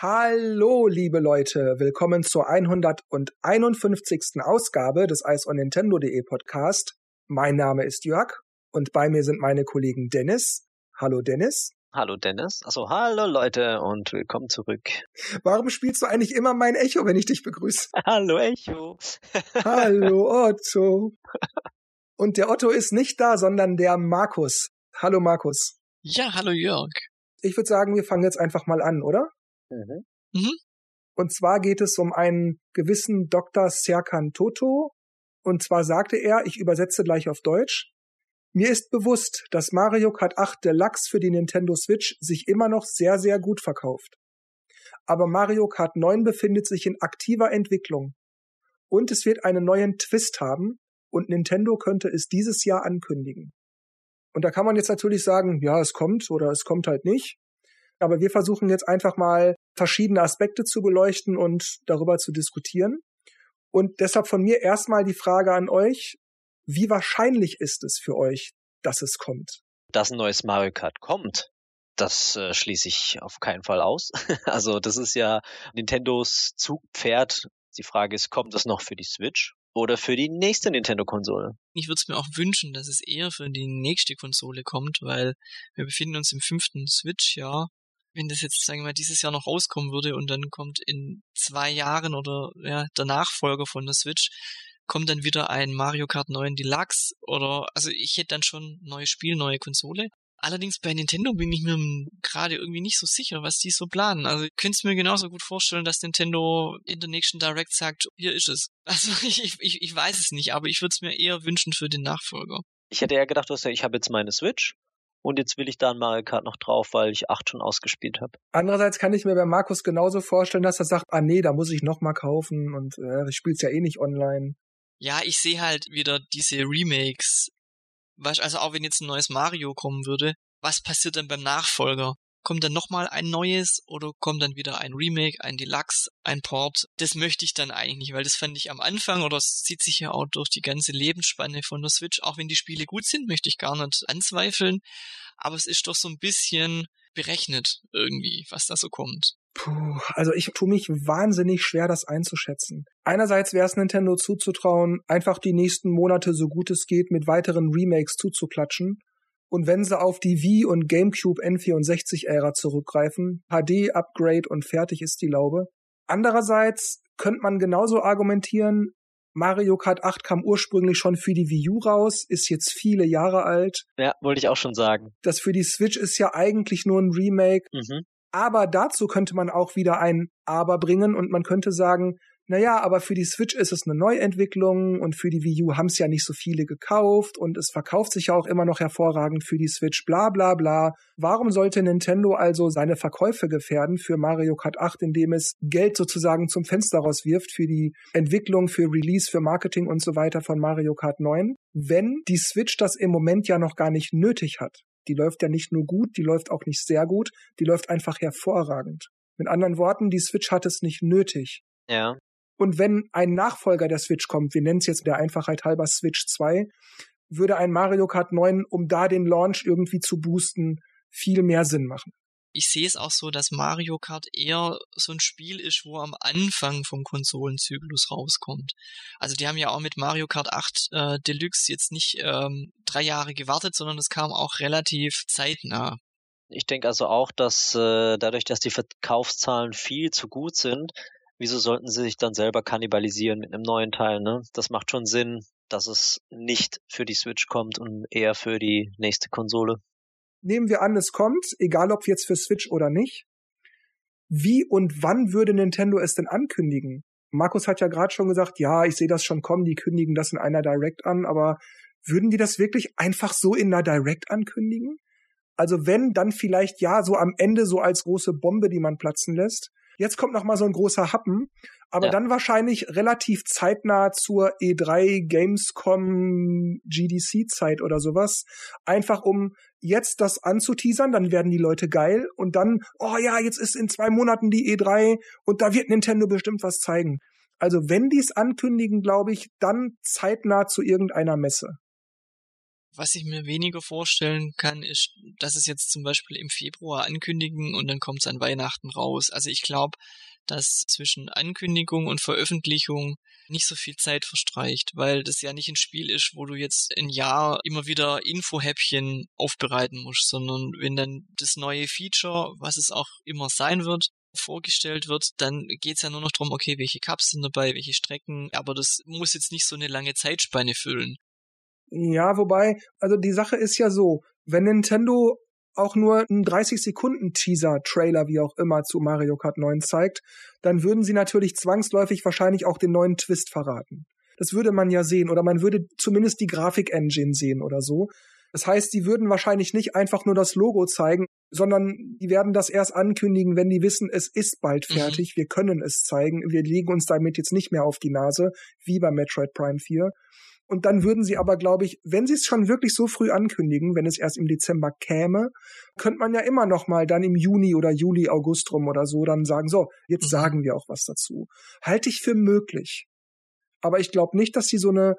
Hallo, liebe Leute, willkommen zur 151. Ausgabe des Eis on Nintendo.de Podcast. Mein Name ist Jörg und bei mir sind meine Kollegen Dennis. Hallo Dennis. Hallo Dennis. Also hallo Leute und willkommen zurück. Warum spielst du eigentlich immer mein Echo, wenn ich dich begrüße? Hallo Echo. hallo Otto. Und der Otto ist nicht da, sondern der Markus. Hallo Markus. Ja, hallo Jörg. Ich würde sagen, wir fangen jetzt einfach mal an, oder? Mhm. Mhm. Und zwar geht es um einen gewissen Dr. Serkan Toto. Und zwar sagte er, ich übersetze gleich auf Deutsch, mir ist bewusst, dass Mario Kart 8 Deluxe für die Nintendo Switch sich immer noch sehr, sehr gut verkauft. Aber Mario Kart 9 befindet sich in aktiver Entwicklung. Und es wird einen neuen Twist haben und Nintendo könnte es dieses Jahr ankündigen. Und da kann man jetzt natürlich sagen, ja, es kommt oder es kommt halt nicht. Aber wir versuchen jetzt einfach mal verschiedene Aspekte zu beleuchten und darüber zu diskutieren. Und deshalb von mir erstmal die Frage an euch, wie wahrscheinlich ist es für euch, dass es kommt? Dass ein neues Mario Kart kommt, das äh, schließe ich auf keinen Fall aus. also das ist ja Nintendos Zugpferd. Die Frage ist, kommt das noch für die Switch oder für die nächste Nintendo-Konsole? Ich würde es mir auch wünschen, dass es eher für die nächste Konsole kommt, weil wir befinden uns im fünften Switch-Jahr wenn das jetzt, sagen wir mal, dieses Jahr noch rauskommen würde und dann kommt in zwei Jahren oder ja, der Nachfolger von der Switch, kommt dann wieder ein Mario Kart 9 Deluxe oder, also ich hätte dann schon neues Spiel, neue Konsole. Allerdings bei Nintendo bin ich mir gerade irgendwie nicht so sicher, was die so planen. Also ich könnte es mir genauso gut vorstellen, dass Nintendo in der nächsten Direct sagt, hier ist es. Also ich, ich, ich weiß es nicht, aber ich würde es mir eher wünschen für den Nachfolger. Ich hätte eher gedacht, dass ich habe jetzt meine Switch und jetzt will ich da ein Mario Kart noch drauf, weil ich acht schon ausgespielt habe. Andererseits kann ich mir bei Markus genauso vorstellen, dass er sagt, ah nee, da muss ich noch mal kaufen und äh, ich spiel's ja eh nicht online. Ja, ich sehe halt wieder diese Remakes. Weißt, also auch wenn jetzt ein neues Mario kommen würde, was passiert dann beim Nachfolger? Kommt dann nochmal ein neues oder kommt dann wieder ein Remake, ein Deluxe, ein Port? Das möchte ich dann eigentlich nicht, weil das fand ich am Anfang oder es zieht sich ja auch durch die ganze Lebensspanne von der Switch. Auch wenn die Spiele gut sind, möchte ich gar nicht anzweifeln. Aber es ist doch so ein bisschen berechnet irgendwie, was da so kommt. Puh, also ich tue mich wahnsinnig schwer, das einzuschätzen. Einerseits wäre es Nintendo zuzutrauen, einfach die nächsten Monate so gut es geht mit weiteren Remakes zuzuklatschen. Und wenn sie auf die Wii und GameCube N64-Ära zurückgreifen, HD-Upgrade und fertig ist die Laube. Andererseits könnte man genauso argumentieren, Mario Kart 8 kam ursprünglich schon für die Wii U raus, ist jetzt viele Jahre alt. Ja, wollte ich auch schon sagen. Das für die Switch ist ja eigentlich nur ein Remake. Mhm. Aber dazu könnte man auch wieder ein Aber bringen und man könnte sagen, naja, aber für die Switch ist es eine Neuentwicklung und für die Wii U haben es ja nicht so viele gekauft und es verkauft sich ja auch immer noch hervorragend für die Switch, bla bla bla. Warum sollte Nintendo also seine Verkäufe gefährden für Mario Kart 8, indem es Geld sozusagen zum Fenster rauswirft für die Entwicklung, für Release, für Marketing und so weiter von Mario Kart 9, wenn die Switch das im Moment ja noch gar nicht nötig hat? Die läuft ja nicht nur gut, die läuft auch nicht sehr gut, die läuft einfach hervorragend. Mit anderen Worten, die Switch hat es nicht nötig. Ja. Und wenn ein Nachfolger der Switch kommt, wir nennen es jetzt der Einfachheit halber Switch 2, würde ein Mario Kart 9, um da den Launch irgendwie zu boosten, viel mehr Sinn machen. Ich sehe es auch so, dass Mario Kart eher so ein Spiel ist, wo am Anfang vom Konsolenzyklus rauskommt. Also die haben ja auch mit Mario Kart 8 äh, Deluxe jetzt nicht ähm, drei Jahre gewartet, sondern es kam auch relativ zeitnah. Ich denke also auch, dass äh, dadurch, dass die Verkaufszahlen viel zu gut sind, wieso sollten sie sich dann selber kannibalisieren mit einem neuen Teil, ne? Das macht schon Sinn, dass es nicht für die Switch kommt und eher für die nächste Konsole. Nehmen wir an, es kommt, egal ob jetzt für Switch oder nicht. Wie und wann würde Nintendo es denn ankündigen? Markus hat ja gerade schon gesagt, ja, ich sehe das schon kommen, die kündigen das in einer Direct an, aber würden die das wirklich einfach so in einer Direct ankündigen? Also wenn, dann vielleicht ja, so am Ende so als große Bombe, die man platzen lässt. Jetzt kommt noch mal so ein großer Happen, aber Ja. dann wahrscheinlich relativ zeitnah zur E3 Gamescom GDC Zeit oder sowas, einfach um jetzt das anzuteasern, dann werden die Leute geil und dann, oh ja, jetzt ist in zwei Monaten die E3 und da wird Nintendo bestimmt was zeigen. Also wenn die es ankündigen, glaube ich, dann zeitnah zu irgendeiner Messe. Was ich mir weniger vorstellen kann, ist, dass es jetzt zum Beispiel im Februar ankündigen und dann kommt es an Weihnachten raus. Also ich glaube, dass zwischen Ankündigung und Veröffentlichung nicht so viel Zeit verstreicht, weil das ja nicht ein Spiel ist, wo du jetzt ein Jahr immer wieder Infohäppchen aufbereiten musst, sondern wenn dann das neue Feature, was es auch immer sein wird, vorgestellt wird, dann geht's ja nur noch drum, okay, welche Cups sind dabei, welche Strecken, aber das muss jetzt nicht so eine lange Zeitspanne füllen. Ja, wobei, also die Sache ist ja so, wenn Nintendo auch nur einen 30 Sekunden Teaser, Trailer, wie auch immer zu Mario Kart 9 zeigt, dann würden sie natürlich zwangsläufig wahrscheinlich auch den neuen Twist verraten. Das würde man ja sehen oder man würde zumindest die Grafik-Engine sehen oder so. Das heißt, die würden wahrscheinlich nicht einfach nur das Logo zeigen, sondern die werden das erst ankündigen, wenn die wissen, es ist bald Mhm. fertig, wir können es zeigen, wir legen uns damit jetzt nicht mehr auf die Nase, wie bei Metroid Prime 4. Und dann würden sie aber, glaube ich, wenn sie es schon wirklich so früh ankündigen, wenn es erst im Dezember käme, könnte man ja immer noch mal dann im Juni oder Juli, August rum oder so dann sagen, so, jetzt Mhm. sagen wir auch was dazu. Halte ich für möglich. Aber ich glaube nicht, dass sie so eine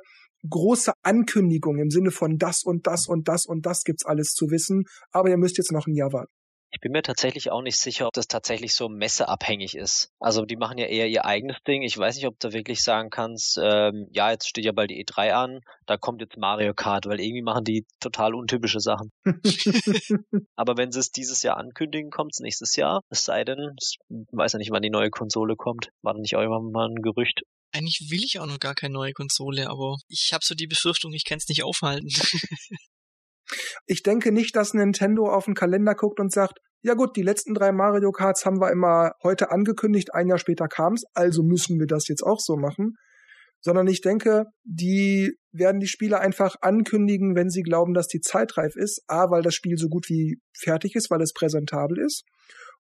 große Ankündigung im Sinne von das und das und das und das gibt's alles zu wissen, aber ihr müsst jetzt noch ein Jahr warten. Ich bin mir tatsächlich auch nicht sicher, ob das tatsächlich so messeabhängig ist. Also die machen ja eher ihr eigenes Ding. Ich weiß nicht, ob du wirklich sagen kannst, ähm, ja, jetzt steht ja bald die E3 an, da kommt jetzt Mario Kart, weil irgendwie machen die total untypische Sachen. Aber wenn sie es dieses Jahr ankündigen, kommt es nächstes Jahr. Es sei denn, ich weiß ja nicht, wann die neue Konsole kommt. War da nicht irgendwann mal ein Gerücht? Eigentlich will ich auch noch gar keine neue Konsole, aber ich habe so die Befürchtung, ich kann es nicht aufhalten. Ich denke nicht, dass Nintendo auf den Kalender guckt und sagt, ja gut, die letzten drei Mario Karts haben wir immer heute angekündigt, ein Jahr später kam's, also müssen wir das jetzt auch so machen. Sondern ich denke, die werden die Spiele einfach ankündigen, wenn sie glauben, dass die zeitreif ist. A, weil das Spiel so gut wie fertig ist, weil es präsentabel ist.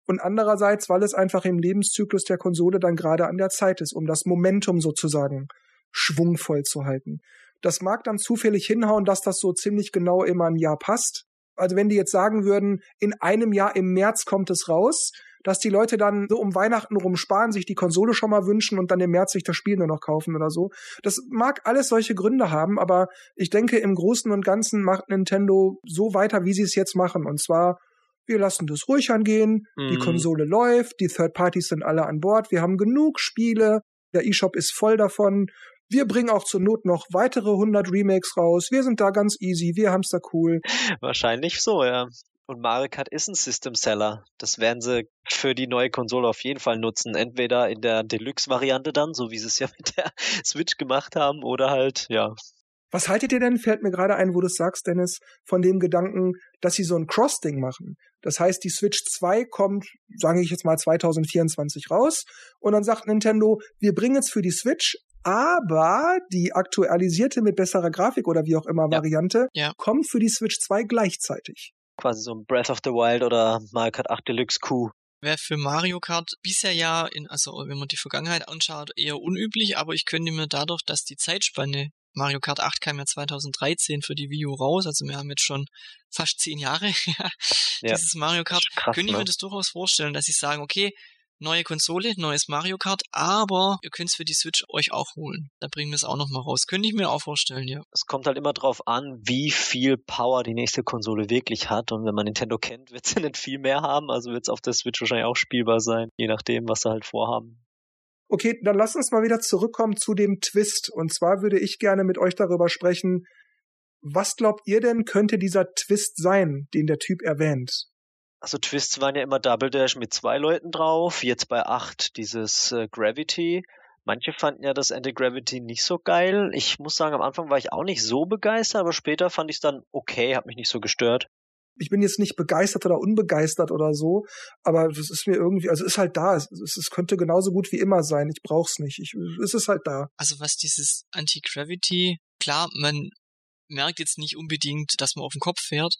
Und andererseits, weil es einfach im Lebenszyklus der Konsole dann gerade an der Zeit ist, um das Momentum sozusagen schwungvoll zu halten. Das mag dann zufällig hinhauen, dass das so ziemlich genau immer ein Jahr passt. Also wenn die jetzt sagen würden, in einem Jahr im März kommt es raus, dass die Leute dann so um Weihnachten rum sparen, sich die Konsole schon mal wünschen und dann im März sich das Spiel nur noch kaufen oder so. Das mag alles solche Gründe haben, aber ich denke, im Großen und Ganzen macht Nintendo so weiter, wie sie es jetzt machen. Und zwar, wir lassen das ruhig angehen, die Mhm. Konsole läuft, die Third Parties sind alle an Bord, wir haben genug Spiele, der eShop ist voll davon. Wir bringen auch zur Not noch weitere 100 Remakes raus. Wir sind da ganz easy. Wir haben's da cool. Wahrscheinlich so, ja. Und Mario Kart ist ein System Seller. Das werden sie für die neue Konsole auf jeden Fall nutzen. Entweder in der Deluxe-Variante dann, so wie sie es ja mit der Switch gemacht haben, oder halt, ja. Was haltet ihr denn, fällt mir gerade ein, wo du es sagst, Dennis, von dem Gedanken, dass sie so ein Cross-Ding machen? Das heißt, die Switch 2 kommt, sage ich jetzt mal, 2024 raus und dann sagt Nintendo, wir bringen es für die Switch, aber die aktualisierte mit besserer Grafik oder wie auch immer Ja. Variante Ja. kommt für die Switch 2 gleichzeitig. Quasi so ein Breath of the Wild oder Mario Kart 8 Deluxe Q. Wäre für Mario Kart bisher ja, in, also wenn man die Vergangenheit anschaut, eher unüblich, aber ich könnte mir dadurch, dass die Zeitspanne, Mario Kart 8 kam ja 2013 für die Wii U raus, also wir haben jetzt schon fast zehn Jahre ja, Ja. dieses Mario Kart, Krass, könnte ich ne? mir das durchaus vorstellen, dass sie sagen, okay, neue Konsole, neues Mario Kart, aber ihr könnt es für die Switch euch auch holen. Da bringen wir es auch nochmal raus. Könnte ich mir auch vorstellen, ja. Es kommt halt immer drauf an, wie viel Power die nächste Konsole wirklich hat. Und wenn man Nintendo kennt, wird sie nicht viel mehr haben. Also wird es auf der Switch wahrscheinlich auch spielbar sein, je nachdem, was sie halt vorhaben. Okay, dann lass uns mal wieder zurückkommen zu dem Twist. Und zwar würde ich gerne mit euch darüber sprechen, was glaubt ihr denn, könnte dieser Twist sein, den der Typ erwähnt? Also Twists waren ja immer Double Dash mit zwei Leuten drauf. Jetzt bei acht dieses äh, Gravity. Manche fanden ja das Anti-Gravity nicht so geil. Ich muss sagen, am Anfang war ich auch nicht so begeistert, aber später fand ich es dann okay, hat mich nicht so gestört. Ich bin jetzt nicht begeistert oder unbegeistert oder so, aber es ist mir irgendwie, also es ist halt da. Es, es, es könnte genauso gut wie immer sein. Ich brauch's nicht. Ich, es ist halt da. Also was dieses Anti-Gravity, klar, man merkt jetzt nicht unbedingt, dass man auf den Kopf fährt.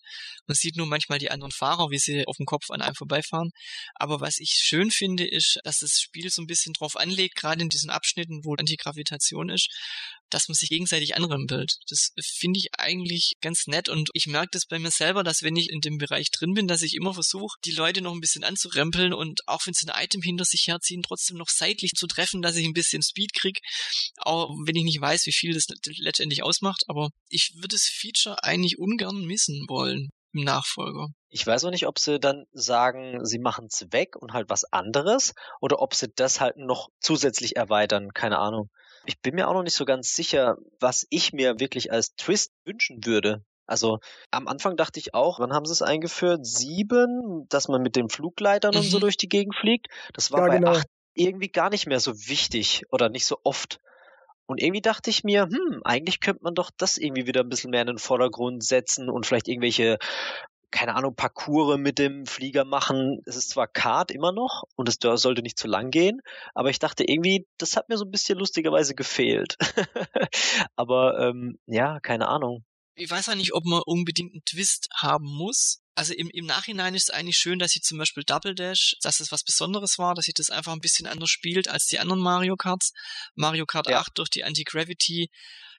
Man sieht nur manchmal die anderen Fahrer, wie sie auf dem Kopf an einem vorbeifahren. Aber was ich schön finde, ist, dass das Spiel so ein bisschen drauf anlegt, gerade in diesen Abschnitten, wo Antigravitation ist, dass man sich gegenseitig anrempelt. Das finde ich eigentlich ganz nett und ich merke das bei mir selber, dass wenn ich in dem Bereich drin bin, dass ich immer versuche, die Leute noch ein bisschen anzurempeln und auch wenn sie ein Item hinter sich herziehen, trotzdem noch seitlich zu treffen, dass ich ein bisschen Speed kriege, auch wenn ich nicht weiß, wie viel das letztendlich ausmacht. Aber ich würde das Feature eigentlich ungern missen wollen im Nachfolger. Ich weiß auch nicht, ob sie dann sagen, sie machen es weg und halt was anderes oder ob sie das halt noch zusätzlich erweitern, keine Ahnung. Ich bin mir auch noch nicht so ganz sicher, was ich mir wirklich als Twist wünschen würde. Also am Anfang dachte ich auch, wann haben sie es eingeführt? Sieben, dass man mit den Flugleitern und so mhm. durch die Gegend fliegt. Das war ja, bei genau. acht irgendwie gar nicht mehr so wichtig oder nicht so oft. Und irgendwie dachte ich mir, hm, eigentlich könnte man doch das irgendwie wieder ein bisschen mehr in den Vordergrund setzen und vielleicht irgendwelche, keine Ahnung, Parcours mit dem Flieger machen. Es ist zwar Kart immer noch und es sollte nicht zu lang gehen, aber ich dachte irgendwie, das hat mir so ein bisschen lustigerweise gefehlt. aber ähm, ja, keine Ahnung ich weiß ja nicht, ob man unbedingt einen Twist haben muss. Also im, im Nachhinein ist es eigentlich schön, dass sie zum Beispiel Double Dash, dass es was Besonderes war, dass sie das einfach ein bisschen anders spielt als die anderen Mario Karts. Mario Kart ja. 8 durch die Anti-Gravity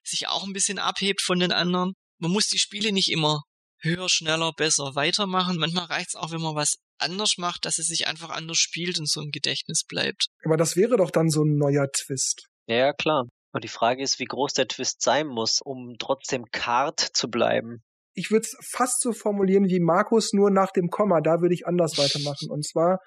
sich auch ein bisschen abhebt von den anderen. Man muss die Spiele nicht immer höher, schneller, besser weitermachen. Manchmal reicht es auch, wenn man was anders macht, dass es sich einfach anders spielt und so im Gedächtnis bleibt. Aber das wäre doch dann so ein neuer Twist. Ja, klar. Und die Frage ist, wie groß der Twist sein muss, um trotzdem Kart zu bleiben. Ich würde es fast so formulieren wie Markus, nur nach dem Komma. Da würde ich anders weitermachen. Und zwar,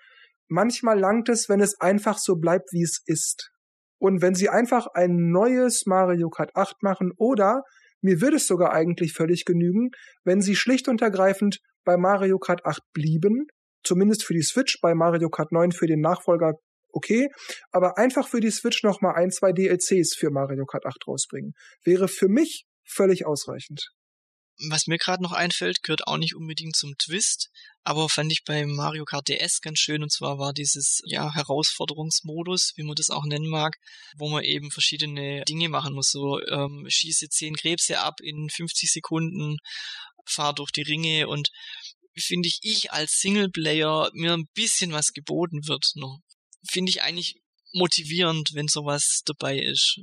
manchmal langt es, wenn es einfach so bleibt, wie es ist. Und wenn sie einfach ein neues Mario Kart 8 machen oder mir würde es sogar eigentlich völlig genügen, wenn sie schlicht und ergreifend bei Mario Kart 8 blieben, zumindest für die Switch, bei Mario Kart 9 für den Nachfolger okay, aber einfach für die Switch noch mal ein, zwei DLCs für Mario Kart 8 rausbringen. Wäre für mich völlig ausreichend. Was mir gerade noch einfällt, gehört auch nicht unbedingt zum Twist, aber fand ich bei Mario Kart DS ganz schön. Und zwar war dieses ja Herausforderungsmodus, wie man das auch nennen mag, wo man eben verschiedene Dinge machen muss, so ähm, schieße zehn Krebse ab in 50 Sekunden, fahr durch die Ringe und finde ich ich als Singleplayer mir ein bisschen was geboten wird noch. Finde ich eigentlich motivierend, wenn sowas dabei ist.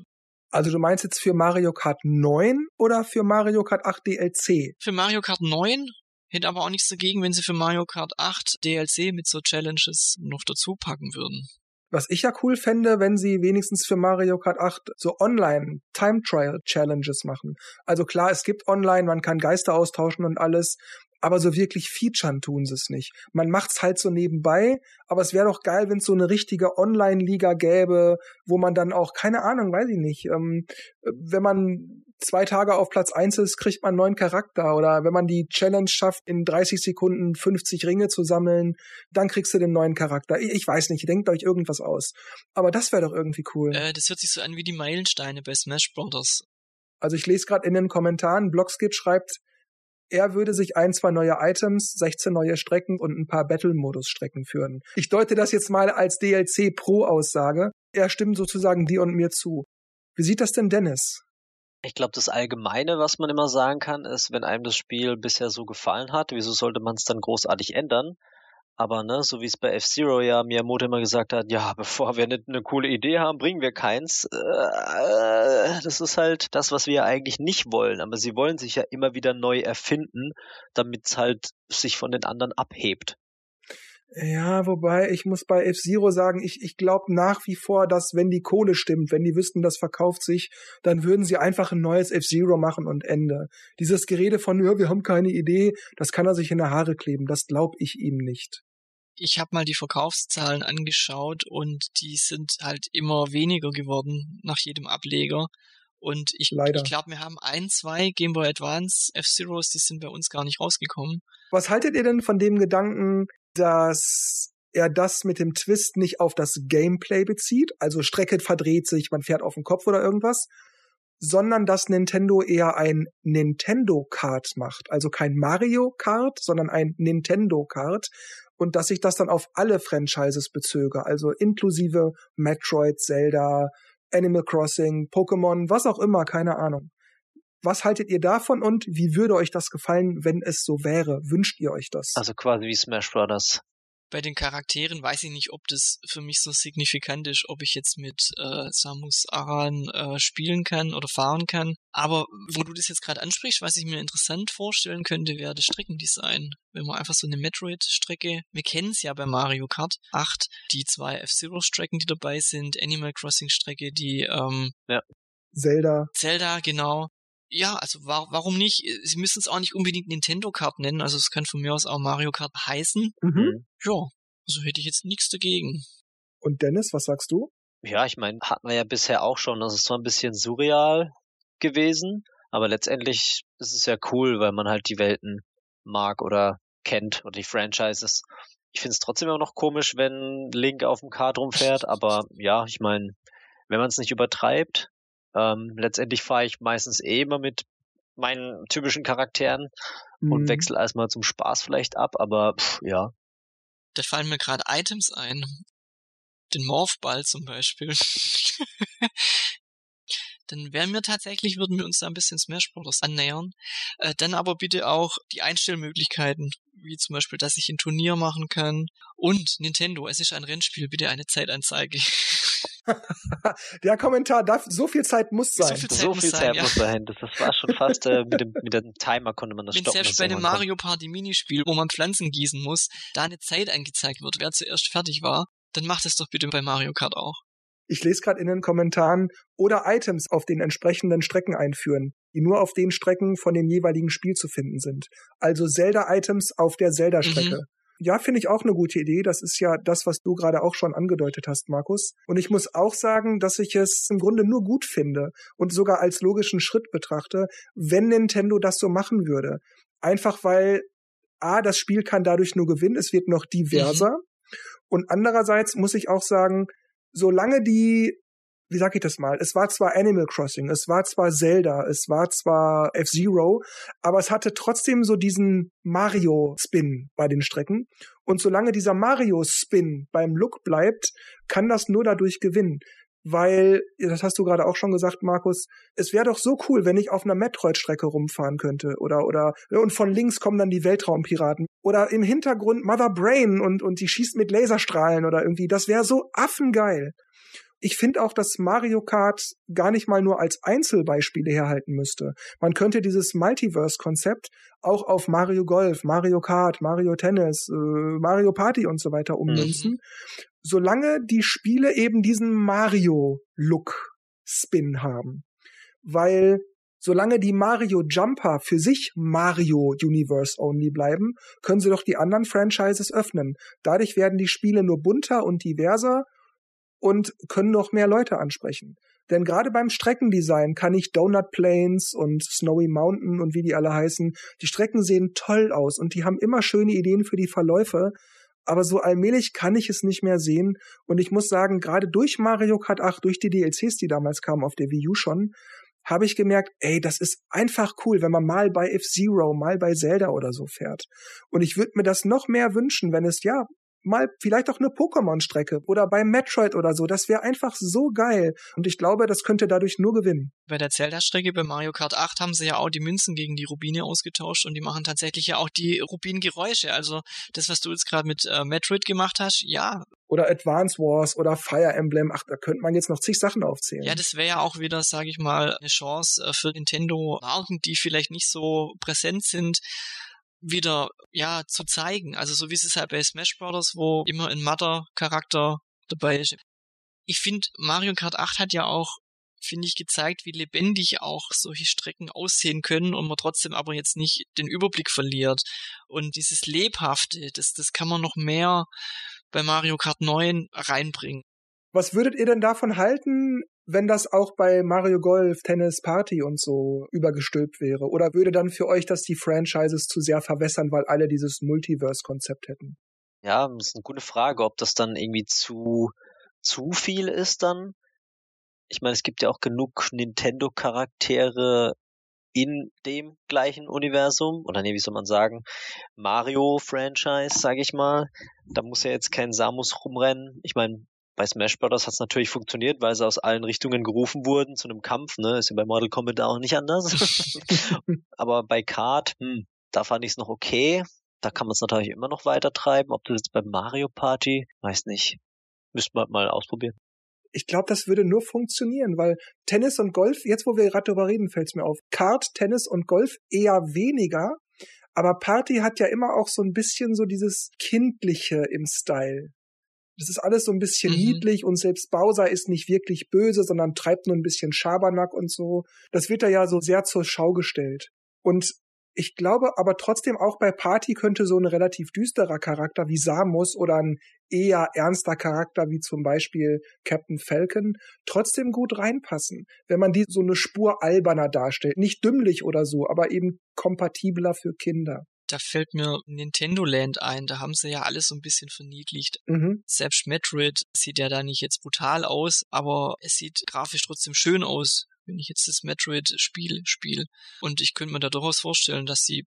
Also du meinst jetzt für Mario Kart 9 oder für Mario Kart 8 DLC? Für Mario Kart 9 hätte aber auch nichts dagegen, wenn sie für Mario Kart 8 DLC mit so Challenges noch dazu packen würden. Was ich ja cool fände, wenn sie wenigstens für Mario Kart 8 so online Time Trial Challenges machen. Also klar, es gibt online, man kann Geister austauschen und alles, aber so wirklich featuren tun sie es nicht. Man macht's halt so nebenbei, aber es wäre doch geil, wenn es so eine richtige Online-Liga gäbe, wo man dann auch, keine Ahnung, weiß ich nicht, ähm, wenn man zwei Tage auf Platz eins ist, kriegt man einen neuen Charakter. Oder wenn man die Challenge schafft, in 30 Sekunden 50 Ringe zu sammeln, dann kriegst du den neuen Charakter. Ich, ich weiß nicht, denkt euch irgendwas aus. Aber das wäre doch irgendwie cool. Äh, das hört sich so an wie die Meilensteine bei Smash Brothers. Also ich lese gerade in den Kommentaren, Blockskit schreibt, er würde sich ein, zwei neue Items, 16 neue Strecken und ein paar Battle-Modus-Strecken führen. Ich deute das jetzt mal als DLC Pro-Aussage. Er stimmt sozusagen dir und mir zu. Wie sieht das denn Dennis? Ich glaube, das Allgemeine, was man immer sagen kann, ist, wenn einem das Spiel bisher so gefallen hat, wieso sollte man es dann großartig ändern? Aber ne, so wie es bei F-Zero ja Miyamoto immer gesagt hat, ja, bevor wir nicht eine coole Idee haben, bringen wir keins. Äh, das ist halt das, was wir eigentlich nicht wollen. Aber sie wollen sich ja immer wieder neu erfinden, damit es halt sich von den anderen abhebt. Ja, wobei ich muss bei F-Zero sagen, ich, ich glaube nach wie vor, dass wenn die Kohle stimmt, wenn die wüssten, das verkauft sich, dann würden sie einfach ein neues F-Zero machen und Ende. Dieses Gerede von, ja, wir haben keine Idee, das kann er sich in der Haare kleben, das glaube ich ihm nicht. Ich habe mal die Verkaufszahlen angeschaut und die sind halt immer weniger geworden nach jedem Ableger. Und ich, ich glaube, wir haben ein, zwei Game Boy Advance F-Zeros, die sind bei uns gar nicht rausgekommen. Was haltet ihr denn von dem Gedanken, dass er das mit dem Twist nicht auf das Gameplay bezieht, also Strecke verdreht sich, man fährt auf den Kopf oder irgendwas, sondern dass Nintendo eher ein Nintendo Kart macht, also kein Mario Kart, sondern ein Nintendo Kart und dass sich das dann auf alle Franchises bezöge, also inklusive Metroid, Zelda, Animal Crossing, Pokémon, was auch immer, keine Ahnung. Was haltet ihr davon und wie würde euch das gefallen, wenn es so wäre? Wünscht ihr euch das? Also quasi wie Smash Brothers bei den Charakteren weiß ich nicht, ob das für mich so signifikant ist, ob ich jetzt mit äh, Samus Aran äh, spielen kann oder fahren kann. Aber wo du das jetzt gerade ansprichst, was ich mir interessant vorstellen könnte, wäre das Streckendesign. Wenn man einfach so eine Metroid-Strecke, wir kennen es ja bei Mario Kart 8, die zwei F-Zero-Strecken, die dabei sind, Animal Crossing-Strecke, die ähm, ja. Zelda. Zelda, genau ja, also wa warum nicht? Sie müssen es auch nicht unbedingt Nintendo Kart nennen, also es kann von mir aus auch Mario Kart heißen. Mhm. Ja, also hätte ich jetzt nichts dagegen. Und Dennis, was sagst du? Ja, ich meine, hatten wir ja bisher auch schon. Das ist zwar ein bisschen surreal gewesen, aber letztendlich ist es ja cool, weil man halt die Welten mag oder kennt oder die Franchises. Ich finde es trotzdem immer noch komisch, wenn Link auf dem Kart rumfährt, aber ja, ich meine, wenn man es nicht übertreibt, ähm, letztendlich fahre ich meistens eh immer mit meinen typischen Charakteren mhm. und wechsle erstmal zum Spaß vielleicht ab, aber pff, ja. Da fallen mir gerade Items ein. Den Morphball zum Beispiel. dann wären wir tatsächlich, würden wir uns da ein bisschen Smash Bros. annähern. Äh, dann aber bitte auch die Einstellmöglichkeiten, wie zum Beispiel, dass ich ein Turnier machen kann. Und Nintendo, es ist ein Rennspiel, bitte eine Zeitanzeige. Der Kommentar darf, so viel Zeit muss sein. So viel Zeit, so muss, viel sein, Zeit ja. muss sein. Das, das war schon fast, äh, mit, dem, mit dem Timer konnte man das Wenn stoppen. Wenn selbst bei einem Mario Party Minispiel, wo man Pflanzen gießen muss, da eine Zeit angezeigt wird, wer zuerst fertig war, dann macht es doch bitte bei Mario Kart auch. Ich lese gerade in den Kommentaren oder Items auf den entsprechenden Strecken einführen, die nur auf den Strecken von dem jeweiligen Spiel zu finden sind. Also Zelda-Items auf der Zelda-Strecke. Mhm. Ja, finde ich auch eine gute Idee. Das ist ja das, was du gerade auch schon angedeutet hast, Markus. Und ich muss auch sagen, dass ich es im Grunde nur gut finde und sogar als logischen Schritt betrachte, wenn Nintendo das so machen würde. Einfach weil A, das Spiel kann dadurch nur gewinnen, es wird noch diverser. Mhm. Und andererseits muss ich auch sagen, solange die, wie sag ich das mal, es war zwar Animal Crossing, es war zwar Zelda, es war zwar F-Zero, aber es hatte trotzdem so diesen Mario-Spin bei den Strecken. Und solange dieser Mario-Spin beim Look bleibt, kann das nur dadurch gewinnen weil, das hast du gerade auch schon gesagt, Markus, es wäre doch so cool, wenn ich auf einer Metroid-Strecke rumfahren könnte oder, oder, und von links kommen dann die Weltraumpiraten oder im Hintergrund Mother Brain und, und die schießt mit Laserstrahlen oder irgendwie, das wäre so affengeil. Ich finde auch, dass Mario Kart gar nicht mal nur als Einzelbeispiele herhalten müsste. Man könnte dieses Multiverse-Konzept auch auf Mario Golf, Mario Kart, Mario Tennis, äh, Mario Party und so weiter ummünzen. Mhm solange die Spiele eben diesen Mario-Look-Spin haben. Weil solange die Mario Jumper für sich Mario Universe only bleiben, können sie doch die anderen Franchises öffnen. Dadurch werden die Spiele nur bunter und diverser und können noch mehr Leute ansprechen. Denn gerade beim Streckendesign kann ich Donut Plains und Snowy Mountain und wie die alle heißen, die Strecken sehen toll aus und die haben immer schöne Ideen für die Verläufe, aber so allmählich kann ich es nicht mehr sehen. Und ich muss sagen, gerade durch Mario Kart 8, durch die DLCs, die damals kamen auf der Wii U schon, habe ich gemerkt, ey, das ist einfach cool, wenn man mal bei F-Zero, mal bei Zelda oder so fährt. Und ich würde mir das noch mehr wünschen, wenn es ja mal vielleicht auch eine Pokémon-Strecke oder bei Metroid oder so. Das wäre einfach so geil. Und ich glaube, das könnte dadurch nur gewinnen. Bei der Zelda-Strecke bei Mario Kart 8 haben sie ja auch die Münzen gegen die Rubine ausgetauscht und die machen tatsächlich ja auch die Rubingeräusche. Also das, was du jetzt gerade mit äh, Metroid gemacht hast, ja. Oder Advance Wars oder Fire Emblem. Ach, da könnte man jetzt noch zig Sachen aufzählen. Ja, das wäre ja auch wieder, sage ich mal, eine Chance äh, für Nintendo, Marken, die vielleicht nicht so präsent sind, wieder ja zu zeigen. Also so wie es ist halt bei Smash Bros., wo immer ein Mother-Charakter dabei ist. Ich finde, Mario Kart 8 hat ja auch, finde ich, gezeigt, wie lebendig auch solche Strecken aussehen können und man trotzdem aber jetzt nicht den Überblick verliert. Und dieses Lebhafte, das, das kann man noch mehr bei Mario Kart 9 reinbringen. Was würdet ihr denn davon halten, wenn das auch bei Mario Golf, Tennis, Party und so übergestülpt wäre? Oder würde dann für euch das die Franchises zu sehr verwässern, weil alle dieses Multiverse-Konzept hätten? Ja, das ist eine gute Frage, ob das dann irgendwie zu, zu viel ist dann. Ich meine, es gibt ja auch genug Nintendo-Charaktere in dem gleichen Universum oder nee, wie soll man sagen, Mario Franchise, sage ich mal. Da muss ja jetzt kein Samus rumrennen. Ich meine, Bei Smash Bros. hat es natürlich funktioniert, weil sie aus allen Richtungen gerufen wurden zu einem Kampf, ne? Ist ja bei Mortal Kombat auch nicht anders. Aber bei Kart, hm, da fand ich es noch okay. Da kann man es natürlich immer noch weiter treiben. Ob das jetzt bei Mario Party, weiß nicht. Müsste man mal ausprobieren. Ich glaube, das würde nur funktionieren, weil Tennis und Golf, jetzt wo wir gerade darüber reden, fällt es mir auf. Kart, Tennis und Golf eher weniger. Aber Party hat ja immer auch so ein bisschen so dieses Kindliche im Style. Das ist alles so ein bisschen mhm. niedlich und selbst Bowser ist nicht wirklich böse, sondern treibt nur ein bisschen Schabernack und so. Das wird da ja so sehr zur Schau gestellt. Und ich glaube aber trotzdem auch bei Party könnte so ein relativ düsterer Charakter wie Samus oder ein eher ernster Charakter wie zum Beispiel Captain Falcon trotzdem gut reinpassen, wenn man die so eine Spur alberner darstellt. Nicht dümmlich oder so, aber eben kompatibler für Kinder da fällt mir Nintendo Land ein, da haben sie ja alles so ein bisschen verniedlicht. Mhm. Selbst Metroid sieht ja da nicht jetzt brutal aus, aber es sieht grafisch trotzdem schön aus, wenn ich jetzt das Metroid-Spiel spiele. Und ich könnte mir da durchaus vorstellen, dass sie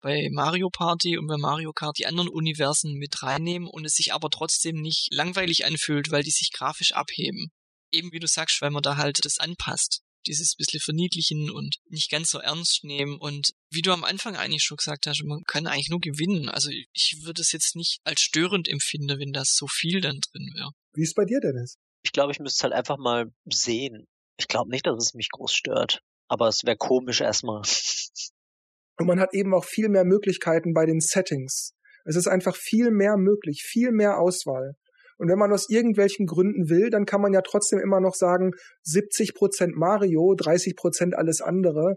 bei Mario Party und bei Mario Kart die anderen Universen mit reinnehmen und es sich aber trotzdem nicht langweilig anfühlt, weil die sich grafisch abheben. Eben wie du sagst, weil man da halt das anpasst dieses bisschen verniedlichen und nicht ganz so ernst nehmen. Und wie du am Anfang eigentlich schon gesagt hast, man kann eigentlich nur gewinnen. Also ich würde es jetzt nicht als störend empfinden, wenn das so viel dann drin wäre. Wie ist bei dir, Dennis? Ich glaube, ich müsste es halt einfach mal sehen. Ich glaube nicht, dass es mich groß stört. Aber es wäre komisch erstmal. Und man hat eben auch viel mehr Möglichkeiten bei den Settings. Es ist einfach viel mehr möglich, viel mehr Auswahl. Und wenn man aus irgendwelchen Gründen will, dann kann man ja trotzdem immer noch sagen, 70 Prozent Mario, 30 Prozent alles andere.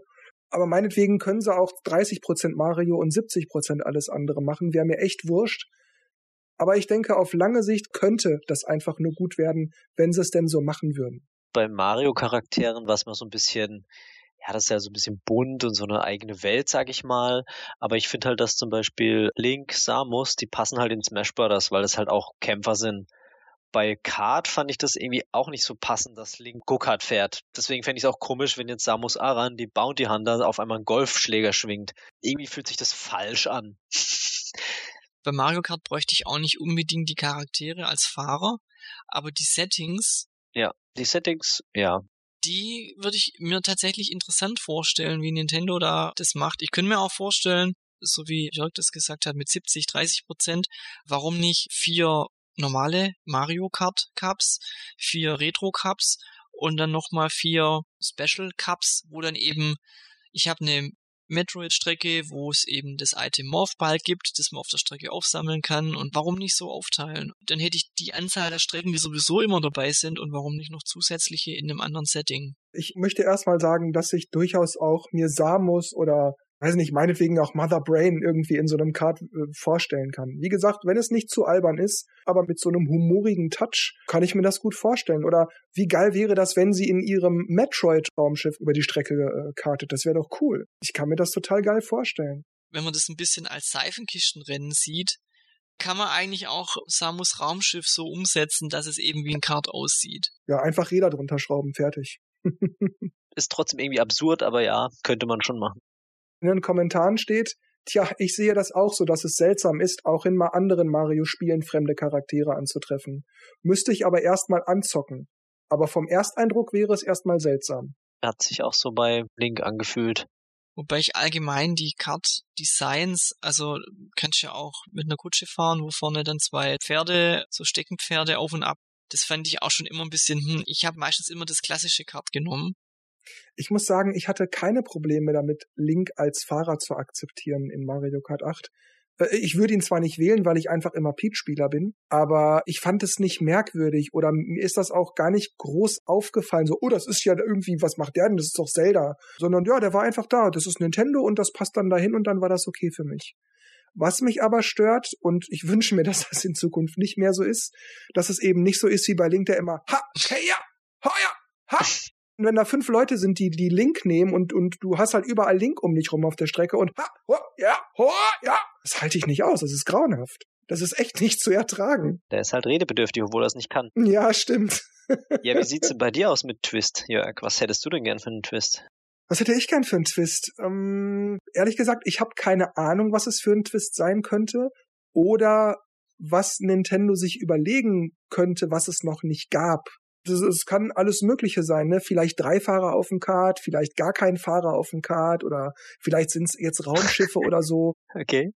Aber meinetwegen können sie auch 30 Prozent Mario und 70 Prozent alles andere machen. Wäre mir echt wurscht. Aber ich denke, auf lange Sicht könnte das einfach nur gut werden, wenn sie es denn so machen würden. Bei Mario-Charakteren war es mal so ein bisschen, ja, das ist ja so ein bisschen bunt und so eine eigene Welt, sag ich mal. Aber ich finde halt, dass zum Beispiel Link, Samus, die passen halt in Smash Bros., weil das halt auch Kämpfer sind bei Kart fand ich das irgendwie auch nicht so passend, dass Link Go-Kart fährt. Deswegen fände ich es auch komisch, wenn jetzt Samus Aran, die Bounty Hunter, auf einmal einen Golfschläger schwingt. Irgendwie fühlt sich das falsch an. Bei Mario Kart bräuchte ich auch nicht unbedingt die Charaktere als Fahrer, aber die Settings. Ja, die Settings, ja. Die würde ich mir tatsächlich interessant vorstellen, wie Nintendo da das macht. Ich könnte mir auch vorstellen, so wie Jörg das gesagt hat, mit 70, 30 Prozent, warum nicht vier normale Mario Kart Cups, vier Retro Cups und dann nochmal vier Special Cups, wo dann eben, ich habe eine Metroid-Strecke, wo es eben das Item Morphball gibt, das man auf der Strecke aufsammeln kann und warum nicht so aufteilen? Dann hätte ich die Anzahl der Strecken, die sowieso immer dabei sind und warum nicht noch zusätzliche in einem anderen Setting? Ich möchte erstmal sagen, dass ich durchaus auch mir Samus oder weiß nicht, meinetwegen auch Mother Brain irgendwie in so einem Card äh, vorstellen kann. Wie gesagt, wenn es nicht zu albern ist, aber mit so einem humorigen Touch, kann ich mir das gut vorstellen. Oder wie geil wäre das, wenn sie in ihrem Metroid-Raumschiff über die Strecke äh, kartet? Das wäre doch cool. Ich kann mir das total geil vorstellen. Wenn man das ein bisschen als Seifenkistenrennen sieht, kann man eigentlich auch Samus Raumschiff so umsetzen, dass es eben wie ein Kart aussieht. Ja, einfach Räder drunter schrauben, fertig. ist trotzdem irgendwie absurd, aber ja, könnte man schon machen in den Kommentaren steht, tja, ich sehe das auch so, dass es seltsam ist, auch in mal anderen Mario-Spielen fremde Charaktere anzutreffen. Müsste ich aber erstmal anzocken. Aber vom Ersteindruck wäre es erstmal seltsam. Hat sich auch so bei Link angefühlt. Wobei ich allgemein die Kart-Designs, also kannst ja auch mit einer Kutsche fahren, wo vorne dann zwei Pferde, so Steckenpferde auf und ab. Das fand ich auch schon immer ein bisschen, hm, ich habe meistens immer das klassische Kart genommen. Ich muss sagen, ich hatte keine Probleme damit, Link als Fahrer zu akzeptieren in Mario Kart 8. Äh, ich würde ihn zwar nicht wählen, weil ich einfach immer Peach-Spieler bin, aber ich fand es nicht merkwürdig oder mir ist das auch gar nicht groß aufgefallen, so, oh, das ist ja irgendwie, was macht der denn? Das ist doch Zelda. Sondern ja, der war einfach da. Das ist Nintendo und das passt dann dahin und dann war das okay für mich. Was mich aber stört, und ich wünsche mir, dass das in Zukunft nicht mehr so ist, dass es eben nicht so ist wie bei Link, der immer, ha, hey, ja, ha, ja, ha, wenn da fünf Leute sind, die die Link nehmen und, und du hast halt überall Link um dich rum auf der Strecke und ha, ho, ja, ho, ja, das halte ich nicht aus, das ist grauenhaft. Das ist echt nicht zu ertragen. Der ist halt redebedürftig, obwohl er es nicht kann. Ja, stimmt. ja, wie sieht's denn bei dir aus mit Twist, Jörg? Was hättest du denn gern für einen Twist? Was hätte ich gern für einen Twist? Ähm, ehrlich gesagt, ich habe keine Ahnung, was es für ein Twist sein könnte. Oder was Nintendo sich überlegen könnte, was es noch nicht gab. Es kann alles Mögliche sein, ne? Vielleicht drei Fahrer auf dem Kart, vielleicht gar kein Fahrer auf dem Kart oder vielleicht sind es jetzt Raumschiffe oder so. Okay.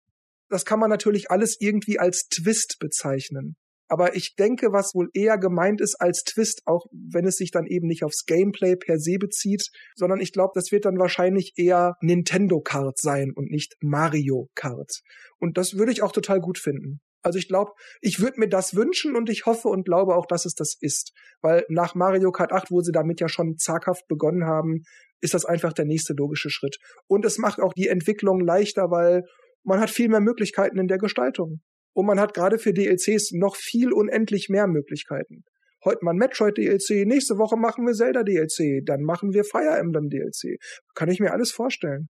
Das kann man natürlich alles irgendwie als Twist bezeichnen. Aber ich denke, was wohl eher gemeint ist als Twist, auch wenn es sich dann eben nicht aufs Gameplay per se bezieht, sondern ich glaube, das wird dann wahrscheinlich eher Nintendo Kart sein und nicht Mario Kart. Und das würde ich auch total gut finden. Also ich glaube, ich würde mir das wünschen und ich hoffe und glaube auch, dass es das ist. Weil nach Mario Kart 8, wo sie damit ja schon zaghaft begonnen haben, ist das einfach der nächste logische Schritt. Und es macht auch die Entwicklung leichter, weil man hat viel mehr Möglichkeiten in der Gestaltung. Und man hat gerade für DLCs noch viel unendlich mehr Möglichkeiten. Heute mal Metroid DLC, nächste Woche machen wir Zelda DLC, dann machen wir Fire Emblem DLC. Kann ich mir alles vorstellen.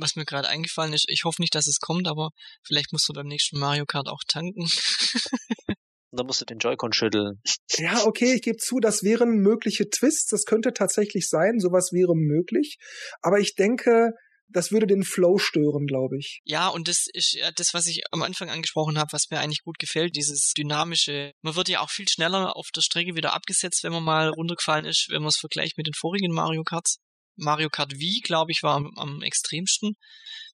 Was mir gerade eingefallen ist, ich hoffe nicht, dass es kommt, aber vielleicht musst du beim nächsten Mario Kart auch tanken. Und dann musst du den Joy-Con schütteln. Ja, okay, ich gebe zu, das wären mögliche Twists, das könnte tatsächlich sein, sowas wäre möglich. Aber ich denke, das würde den Flow stören, glaube ich. Ja, und das ist ja das, was ich am Anfang angesprochen habe, was mir eigentlich gut gefällt, dieses dynamische. Man wird ja auch viel schneller auf der Strecke wieder abgesetzt, wenn man mal runtergefallen ist, wenn man es vergleicht mit den vorigen Mario Karts. Mario Kart Wii, glaube ich, war am, am extremsten,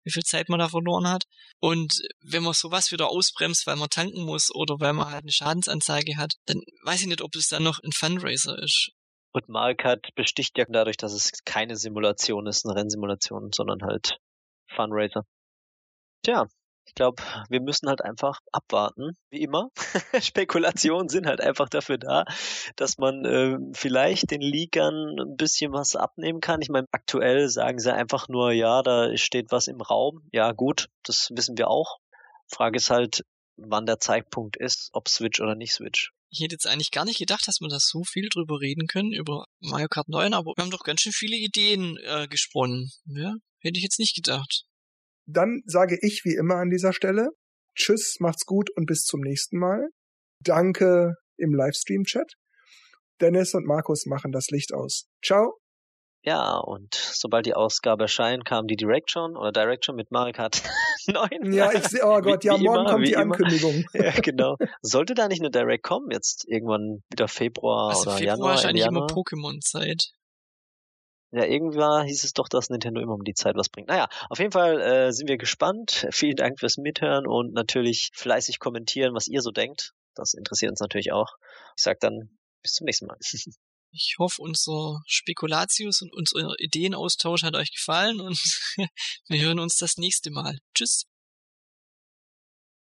wie viel Zeit man da verloren hat. Und wenn man sowas wieder ausbremst, weil man tanken muss oder weil man halt eine Schadensanzeige hat, dann weiß ich nicht, ob es dann noch ein Fundraiser ist. Und Mario Kart besticht ja dadurch, dass es keine Simulation ist, eine Rennsimulation, sondern halt Funracer. Tja, ich glaube, wir müssen halt einfach abwarten, wie immer. Spekulationen sind halt einfach dafür da, dass man äh, vielleicht den Leakern ein bisschen was abnehmen kann. Ich meine, aktuell sagen sie einfach nur, ja, da steht was im Raum. Ja, gut, das wissen wir auch. Frage ist halt, wann der Zeitpunkt ist, ob Switch oder nicht Switch. Ich hätte jetzt eigentlich gar nicht gedacht, dass wir da so viel drüber reden können, über Mario Kart 9, aber wir haben doch ganz schön viele Ideen äh, gesponnen. Ja? Hätte ich jetzt nicht gedacht. Dann sage ich wie immer an dieser Stelle, tschüss, macht's gut und bis zum nächsten Mal. Danke im Livestream-Chat. Dennis und Markus machen das Licht aus. Ciao. Ja, und sobald die Ausgabe erscheint, kam die Direction oder Direction mit Mario Kart 9. Ja, ich sehe, oh Gott, wie, ja, wie morgen immer, kommt die immer. Ankündigung. ja, genau. Sollte da nicht eine Direct kommen, jetzt irgendwann wieder Februar also oder Februar Januar? ist eigentlich Januar? immer Pokémon-Zeit. Ja, irgendwann hieß es doch, dass Nintendo immer um die Zeit was bringt. Naja, auf jeden Fall äh, sind wir gespannt. Vielen Dank fürs Mithören und natürlich fleißig kommentieren, was ihr so denkt. Das interessiert uns natürlich auch. Ich sag dann bis zum nächsten Mal. Ich hoffe, unser Spekulatius und unser Ideenaustausch hat euch gefallen und wir hören uns das nächste Mal. Tschüss.